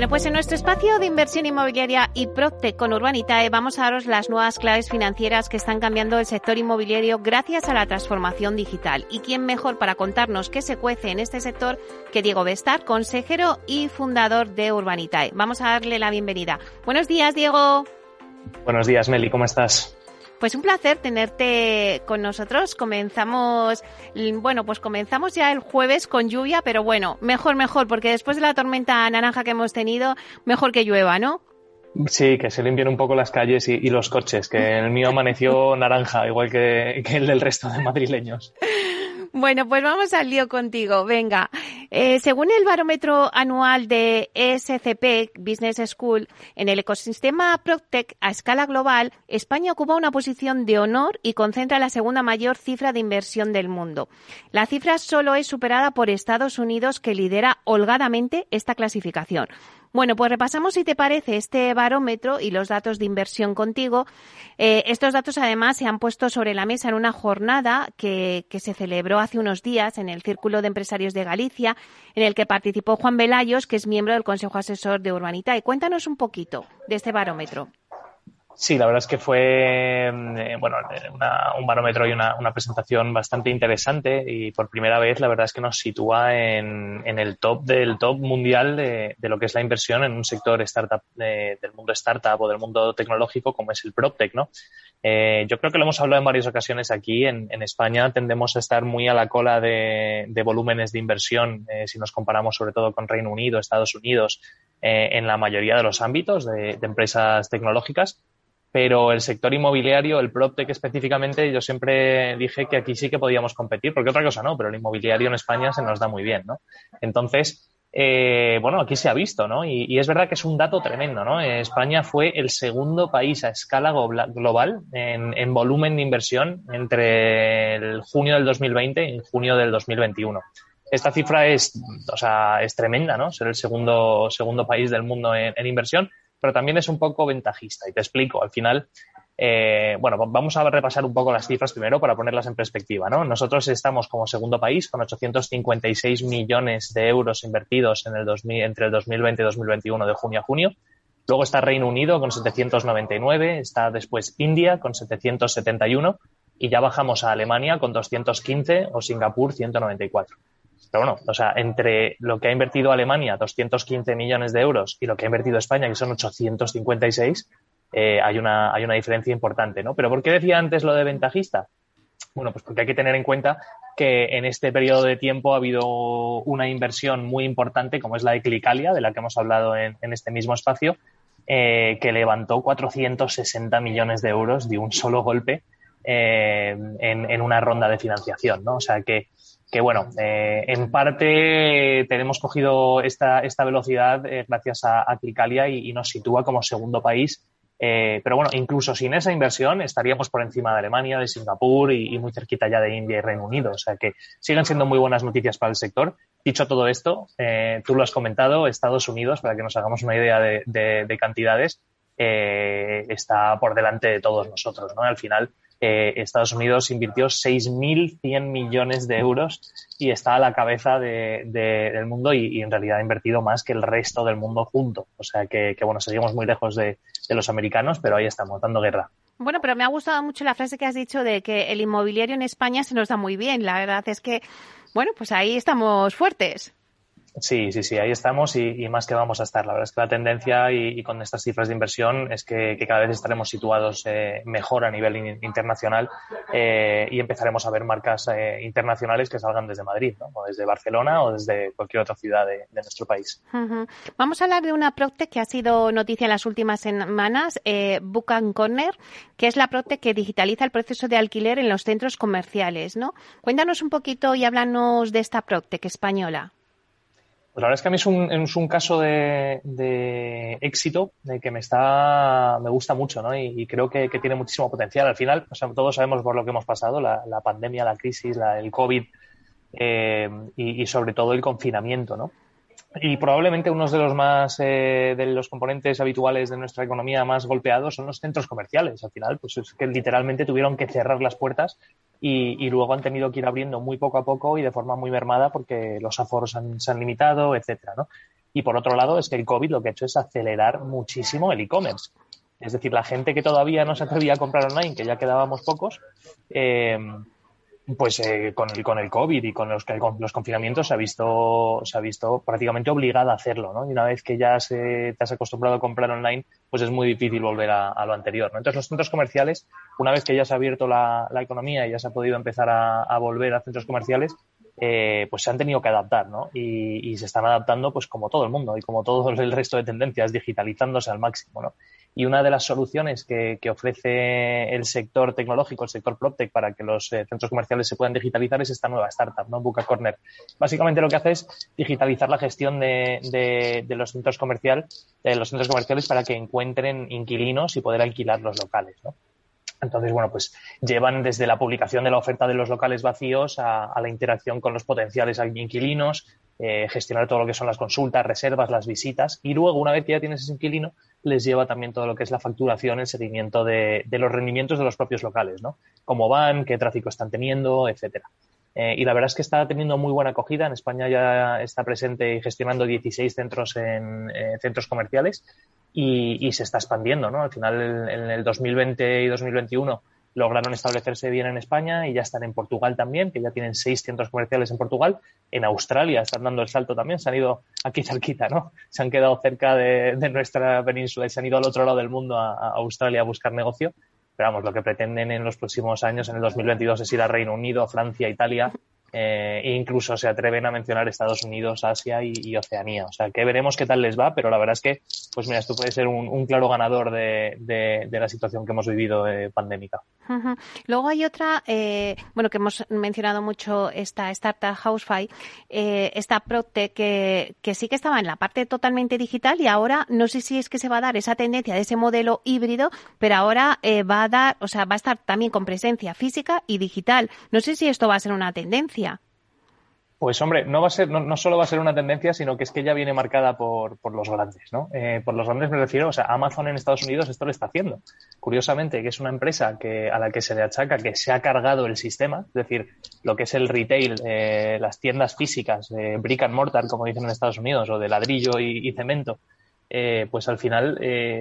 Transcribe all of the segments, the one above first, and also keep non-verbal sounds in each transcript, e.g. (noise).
Bueno, pues en nuestro espacio de inversión inmobiliaria y Procte con Urbanitae vamos a daros las nuevas claves financieras que están cambiando el sector inmobiliario gracias a la transformación digital. ¿Y quién mejor para contarnos qué se cuece en este sector que Diego Bestar, consejero y fundador de Urbanitae? Vamos a darle la bienvenida. Buenos días, Diego. Buenos días, Meli, ¿cómo estás? Pues un placer tenerte con nosotros. Comenzamos, bueno, pues comenzamos ya el jueves con lluvia, pero bueno, mejor, mejor, porque después de la tormenta naranja que hemos tenido, mejor que llueva, ¿no? Sí, que se limpien un poco las calles y, los coches, que el mío amaneció (laughs) naranja, igual que, que el del resto de madrileños. Bueno, pues vamos al lío contigo. Venga, eh, según el barómetro anual de ESCP Business School, en el ecosistema PropTech a escala global, España ocupa una posición de honor y concentra la segunda mayor cifra de inversión del mundo. La cifra solo es superada por Estados Unidos, que lidera holgadamente esta clasificación. Bueno, pues repasamos, si te parece, este barómetro y los datos de inversión contigo. Eh, estos datos, además, se han puesto sobre la mesa en una jornada que, que, se celebró hace unos días en el Círculo de Empresarios de Galicia, en el que participó Juan Velayos, que es miembro del Consejo Asesor de Urbanita. Y cuéntanos un poquito de este barómetro. Sí, la verdad es que fue mm, eh, bueno, un barómetro y una, presentación bastante interesante y por primera vez la verdad es que nos sitúa en, el top del top mundial de, lo que es la inversión en un sector startup del mundo startup o del mundo tecnológico como es el PropTech, ¿no? Eh, yo creo que lo hemos hablado en varias ocasiones aquí. En, España tendemos a estar muy a la cola de, volúmenes de inversión eh, si nos comparamos sobre todo con Reino Unido, Estados Unidos, en la mayoría de los ámbitos de empresas tecnológicas pero el sector inmobiliario, el PropTech específicamente, yo siempre dije que aquí sí que podíamos competir, porque otra cosa no, pero el inmobiliario en España se nos da muy bien, ¿no? Entonces, eh, bueno, aquí se ha visto, ¿no? Y, es verdad que es un dato tremendo, ¿no? España fue el segundo país a escala global en, volumen de inversión entre el junio del 2020 y junio del 2021 esta cifra es, o sea, es tremenda, ¿no? Ser el segundo, segundo país del mundo en, inversión pero también es un poco ventajista. Y te explico, al final, eh, bueno, vamos a repasar un poco las cifras primero para ponerlas en perspectiva, ¿no? Nosotros estamos como segundo país con 856 millones de euros invertidos en el 2000, entre el 2020 y 2021 de junio a junio. Luego está Reino Unido con 799, está después India con 771 y ya bajamos a Alemania con 215 o Singapur 194. Pero bueno, o sea, entre lo que ha invertido Alemania, 215 millones de euros, y lo que ha invertido España, que son 856, eh, hay, una, hay una diferencia importante, ¿no? Pero ¿por qué decía antes lo de ventajista? Bueno, pues porque hay que tener en cuenta que en este periodo de tiempo ha habido una inversión muy importante, como es la de Clicalia, de la que hemos hablado en, este mismo espacio, eh, que levantó 460 millones de euros de un solo golpe eh, en, en, una ronda de financiación, ¿no? O sea que que bueno, eh, en parte tenemos cogido esta, esta velocidad eh, gracias a, a Clicalia y, nos sitúa como segundo país. Eh, pero bueno, incluso sin esa inversión estaríamos por encima de Alemania, de Singapur y, muy cerquita ya de India y Reino Unido. O sea que siguen siendo muy buenas noticias para el sector. Dicho todo esto, tú lo has comentado, Estados Unidos, para que nos hagamos una idea de, de, de cantidades, está por delante de todos nosotros. ¿no? Al final, eh, Estados Unidos invirtió 6.100 millones de euros y está a la cabeza del mundo y, en realidad ha invertido más que el resto del mundo junto. O sea que, bueno, seguimos muy lejos de, los americanos, pero ahí estamos, dando guerra. Bueno, pero me ha gustado mucho la frase que has dicho de que el inmobiliario en España se nos da muy bien. La verdad es que, bueno, pues ahí estamos fuertes. Sí, sí, sí, ahí estamos y, más que vamos a estar. La verdad es que la tendencia y, con estas cifras de inversión es que, cada vez estaremos situados eh, mejor a nivel internacional eh, y empezaremos a ver marcas eh, internacionales que salgan desde Madrid, ¿no? o desde Barcelona o desde cualquier otra ciudad de, nuestro país. Vamos a hablar de una Proctec que ha sido noticia en las últimas semanas, Book Corner, que es la Proctec que digitaliza el proceso de alquiler en los centros comerciales. ¿no? Cuéntanos un poquito y háblanos de esta Proctec española. Pues la verdad es que a mí es un, es un caso de, éxito de que me está, me gusta mucho, ¿no? Y, creo que, tiene muchísimo potencial. Al final, todos sabemos por lo que hemos pasado, la, pandemia, la crisis, el COVID, y, y, sobre todo el confinamiento, ¿no? Y probablemente uno de los más eh, de los componentes habituales de nuestra economía más golpeados son los centros comerciales. Al final, pues es que literalmente tuvieron que cerrar las puertas y, luego han tenido que ir abriendo muy poco a poco y de forma muy mermada porque los aforos se han limitado, etcétera, ¿no? Y por otro lado, es que el COVID lo que ha hecho es acelerar muchísimo el e-commerce. Es decir, la gente que todavía no se atrevía a comprar online, que ya quedábamos pocos, eh, pues eh, con, el, con el COVID y con los, con los confinamientos se ha visto se ha visto prácticamente obligada a hacerlo, ¿no? Y una vez que ya se, te has acostumbrado a comprar online, pues es muy difícil volver a, lo anterior, ¿no? Entonces los centros comerciales, una vez que ya se ha abierto la, economía y ya se ha podido empezar a, volver a centros comerciales, eh, pues se han tenido que adaptar, ¿no? Y, y, se están adaptando, pues como todo el mundo y como todo el resto de tendencias, digitalizándose al máximo, ¿no? Y una de las soluciones que, ofrece el sector tecnológico, el sector PropTech, para que los eh, centros comerciales se puedan digitalizar es esta nueva startup, ¿no? Buca Corner. Básicamente lo que hace es digitalizar la gestión de, los centros comerciales, de los centros comerciales para que encuentren inquilinos y poder alquilar los locales, ¿no? Entonces, bueno, pues llevan desde la publicación de la oferta de los locales vacíos a, la interacción con los potenciales inquilinos, eh, gestionar todo lo que son las consultas, reservas, las visitas y luego, una vez que ya tienes ese inquilino, les lleva también todo lo que es la facturación, el seguimiento de, los rendimientos de los propios locales, ¿no? Cómo van, qué tráfico están teniendo, etcétera. Eh, y la verdad es que está teniendo muy buena acogida. En España ya está presente y gestionando 16 centros en eh, centros comerciales y, se está expandiendo, ¿no? Al final, en el 2020 y 2021 lograron establecerse bien en España y ya están en Portugal también, que ya tienen seis centros comerciales en Portugal. En Australia están dando el salto también, se han ido aquí cerquita, ¿no? Se han quedado cerca de, nuestra península y se han ido al otro lado del mundo, a, a, Australia, a buscar negocio. Pero vamos, lo que pretenden en los próximos años, en el 2022, es ir a Reino Unido, Francia, Italia eh, e incluso se atreven a mencionar Estados Unidos, Asia y, Oceanía. O sea, que veremos qué tal les va, pero la verdad es que, pues mira, esto puede ser un, claro ganador de, la situación que hemos vivido eh, pandémica. Luego hay otra, eh, bueno, que hemos mencionado mucho esta startup Housefy, esta Protec que, que sí que estaba en la parte totalmente digital y ahora no sé si es que se va a dar esa tendencia de ese modelo híbrido, pero ahora va a dar, o sea, va a estar también con presencia física y digital. No sé si esto va a ser una tendencia. Pues hombre, no va a ser, no, solo va a ser una tendencia, sino que es que ya viene marcada por, los grandes, ¿no? Eh, por los grandes me refiero, o sea, Amazon en Estados Unidos esto lo está haciendo. Curiosamente, que es una empresa que, a la que se le achaca que se ha cargado el sistema, es decir, lo que es el retail, eh, las tiendas físicas, eh, brick and mortar, como dicen en Estados Unidos, o de ladrillo y, cemento, pues al final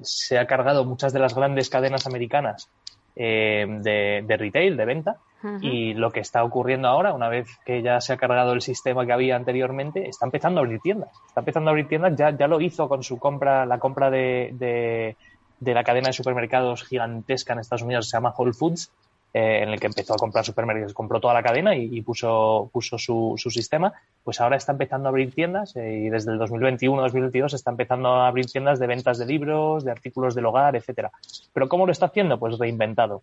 se ha cargado muchas de las grandes cadenas americanas de, de retail, de venta, y lo que está ocurriendo ahora, una vez que ya se ha cargado el sistema que había anteriormente, está empezando a abrir tiendas. Está empezando a abrir tiendas, ya, ya lo hizo con su compra, la compra de, de, la cadena de supermercados gigantesca en Estados Unidos, se llama Whole Foods, eh, en el que empezó a comprar supermercados, compró toda la cadena y, puso, puso su, su, sistema, pues ahora está empezando a abrir tiendas eh, y desde el 2021-2022 está empezando a abrir tiendas de ventas de libros, de artículos del hogar, etcétera. Pero ¿cómo lo está haciendo? Pues reinventado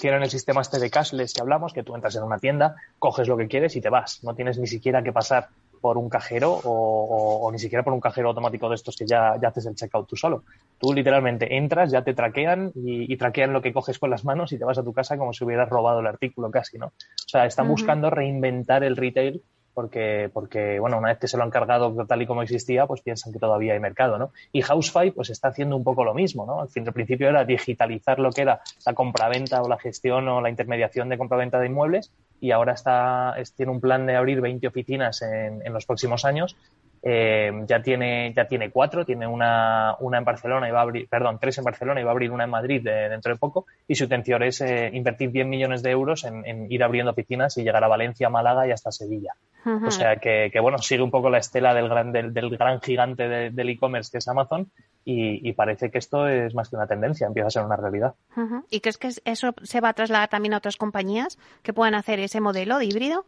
tienen el sistema este de cashless que hablamos, que tú entras en una tienda, coges lo que quieres y te vas. No tienes ni siquiera que pasar por un cajero o, ni siquiera por un cajero automático de estos que ya, ya, haces el checkout tú solo. Tú literalmente entras, ya te traquean y, traquean lo que coges con las manos y te vas a tu casa como si hubieras robado el artículo casi, ¿no? O sea, están buscando reinventar el retail porque, porque, bueno, una vez que se lo han cargado tal y como existía, pues piensan que todavía hay mercado, ¿no? Y Housefy, pues está haciendo un poco lo mismo, ¿no? Al, fin, al principio era digitalizar lo que era la compraventa o la gestión o la intermediación de compraventa de inmuebles y ahora está, tiene un plan de abrir 20 oficinas en, en los próximos años eh, ya tiene ya tiene cuatro, tiene una, una en Barcelona y va a abrir, perdón, tres en Barcelona y va a abrir una en Madrid dentro de poco y su intención es eh, invertir 10 millones de euros en, ir abriendo oficinas y llegar a Valencia, Málaga y hasta Sevilla. O sea que, bueno, sigue un poco la estela del gran, del, gran gigante del e-commerce que es Amazon y, parece que esto es más que una tendencia, empieza a ser una realidad. ¿Y crees que eso se va a trasladar también a otras compañías que puedan hacer ese modelo de híbrido?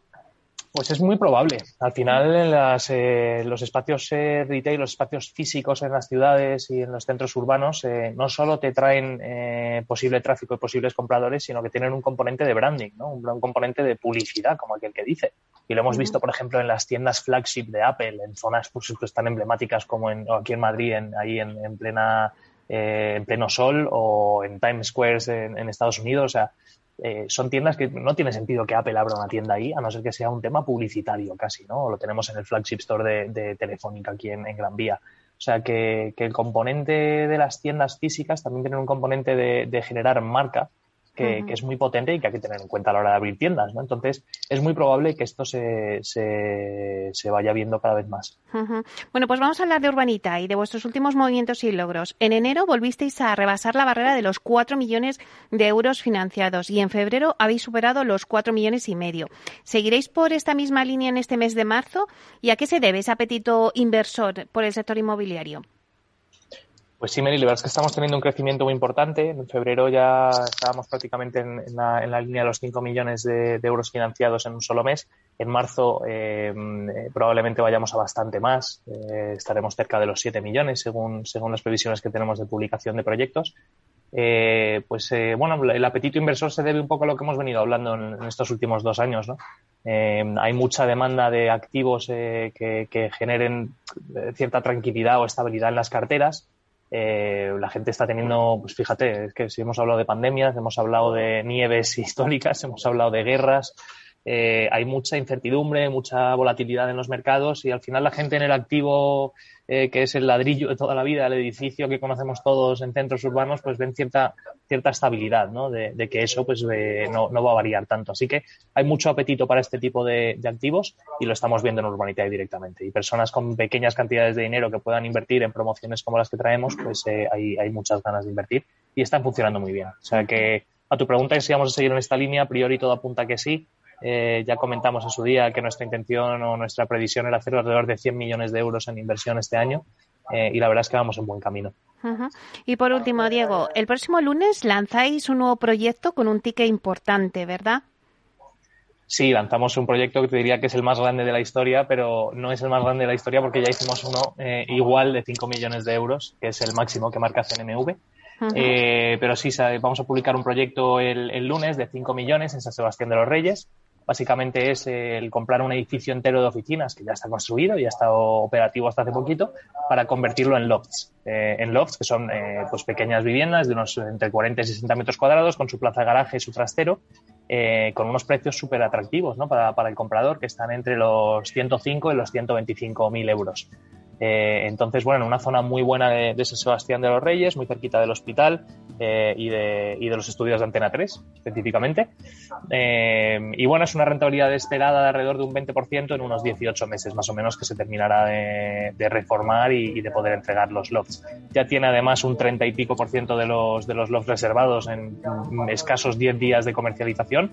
Pues es muy probable. Al final, en las, eh, los espacios eh, retail, los espacios físicos en las ciudades y en los centros urbanos, eh, no solo te traen eh, posible tráfico y posibles compradores, sino que tienen un componente de branding, ¿no? un, componente de publicidad, como aquel que dice. Y lo hemos visto, por ejemplo, en las tiendas flagship de Apple, en zonas pues, tan emblemáticas como en, aquí en Madrid, en, ahí en, en plena en pleno sol o en Times Square en, en, Estados Unidos. O sea, eh, son tiendas que no tiene sentido que Apple abra una tienda ahí, a no ser que sea un tema publicitario casi, ¿no? Lo tenemos en el flagship store de, Telefónica aquí en, Gran Vía. O sea, que, el componente de las tiendas físicas también tiene un componente de generar marca que, es muy potente y que hay que tener en cuenta a la hora de abrir tiendas, ¿no? Entonces, es muy probable que esto se, se, vaya viendo cada vez más. Bueno, pues vamos a hablar de Urbanita y de vuestros últimos movimientos y logros. En enero volvisteis a rebasar la barrera de los 4 millones de euros financiados y en febrero habéis superado los 4 millones y medio. ¿Seguiréis por esta misma línea en este mes de marzo? ¿Y a qué se debe ese apetito inversor por el sector inmobiliario? Pues sí, Mary, la verdad es que estamos teniendo un crecimiento muy importante. En febrero ya estábamos prácticamente en, la, línea de los 5 millones de, euros financiados en un solo mes. En marzo eh, probablemente vayamos a bastante más. Eh, estaremos cerca de los 7 millones según, según las previsiones que tenemos de publicación de proyectos. Eh, pues bueno, el apetito inversor se debe un poco a lo que hemos venido hablando en, estos últimos dos años. ¿no? hay mucha demanda de activos que generen cierta tranquilidad o estabilidad en las carteras eh, la gente está teniendo, pues fíjate, es que si hemos hablado de pandemias, hemos hablado de nieves (laughs) históricas, hemos hablado de guerras, eh, hay mucha incertidumbre, mucha volatilidad en los mercados y al final la gente en el activo eh, que es el ladrillo de toda la vida, el edificio que conocemos todos en centros urbanos, pues ven cierta, cierta estabilidad, ¿no? De, que eso pues eh, no, no, va a variar tanto. Así que hay mucho apetito para este tipo de, activos y lo estamos viendo en Urbanitae directamente. Y personas con pequeñas cantidades de dinero que puedan invertir en promociones como las que traemos, pues eh, hay, hay muchas ganas de invertir y están funcionando muy bien. O sea que a tu pregunta es si vamos a seguir en esta línea, a priori todo apunta que sí. Eh, ya comentamos en su día que nuestra intención o nuestra previsión era hacer alrededor de 100 millones de euros en inversión este año eh, y la verdad es que vamos en buen camino. Y por último, Diego, el próximo lunes lanzáis un nuevo proyecto con un ticket importante, ¿verdad? Sí, lanzamos un proyecto que te diría que es el más grande de la historia, pero no es el más grande de la historia porque ya hicimos uno eh, igual de 5 millones de euros, que es el máximo que marca CNMV. pero sí, vamos a publicar un proyecto el, el, lunes de 5 millones en San Sebastián de los Reyes básicamente es el comprar un edificio entero de oficinas que ya está construido, y ya está operativo hasta hace poquito, para convertirlo en lofts. Eh, en lofts, que son eh, pues pequeñas viviendas de unos entre 40 y 60 metros cuadrados, con su plaza de garaje y su trastero, eh, con unos precios súper atractivos ¿no? para, para, el comprador, que están entre los 105 y los 125 mil euros. Eh, entonces, bueno, en una zona muy buena de, San Sebastián de los Reyes, muy cerquita del hospital eh, y, de, y, de, los estudios de Antena 3, específicamente. Eh, y bueno, es una rentabilidad esperada de alrededor de un 20% en unos 18 meses más o menos que se terminará de, reformar y, de poder entregar los lofts. Ya tiene además un 30 y pico por ciento de los, de los lofts reservados en escasos 10 días de comercialización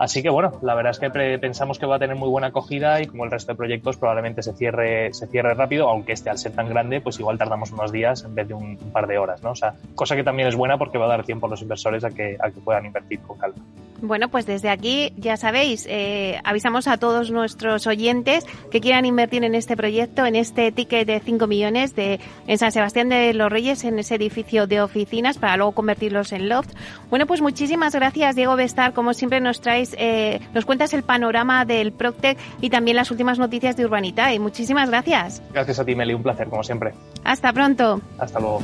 Así que bueno, la verdad es que pensamos que va a tener muy buena acogida y como el resto de proyectos probablemente se cierre, se cierre rápido, aunque este al ser tan grande, pues igual tardamos unos días en vez de un, par de horas, ¿no? O sea, cosa que también es buena porque va a dar tiempo a los inversores a que, a que puedan invertir con calma. Bueno, pues desde aquí, ya sabéis, eh, avisamos a todos nuestros oyentes que quieran invertir en este proyecto, en este ticket de 5 millones de, en San Sebastián de los Reyes, en ese edificio de oficinas, para luego convertirlos en loft. Bueno, pues muchísimas gracias, Diego Bestar. Como siempre nos traes, eh, nos cuentas el panorama del Proctec y también las últimas noticias de Urbanita. Y muchísimas gracias. Gracias a ti, Meli. Un placer, como siempre. Hasta pronto. Hasta luego.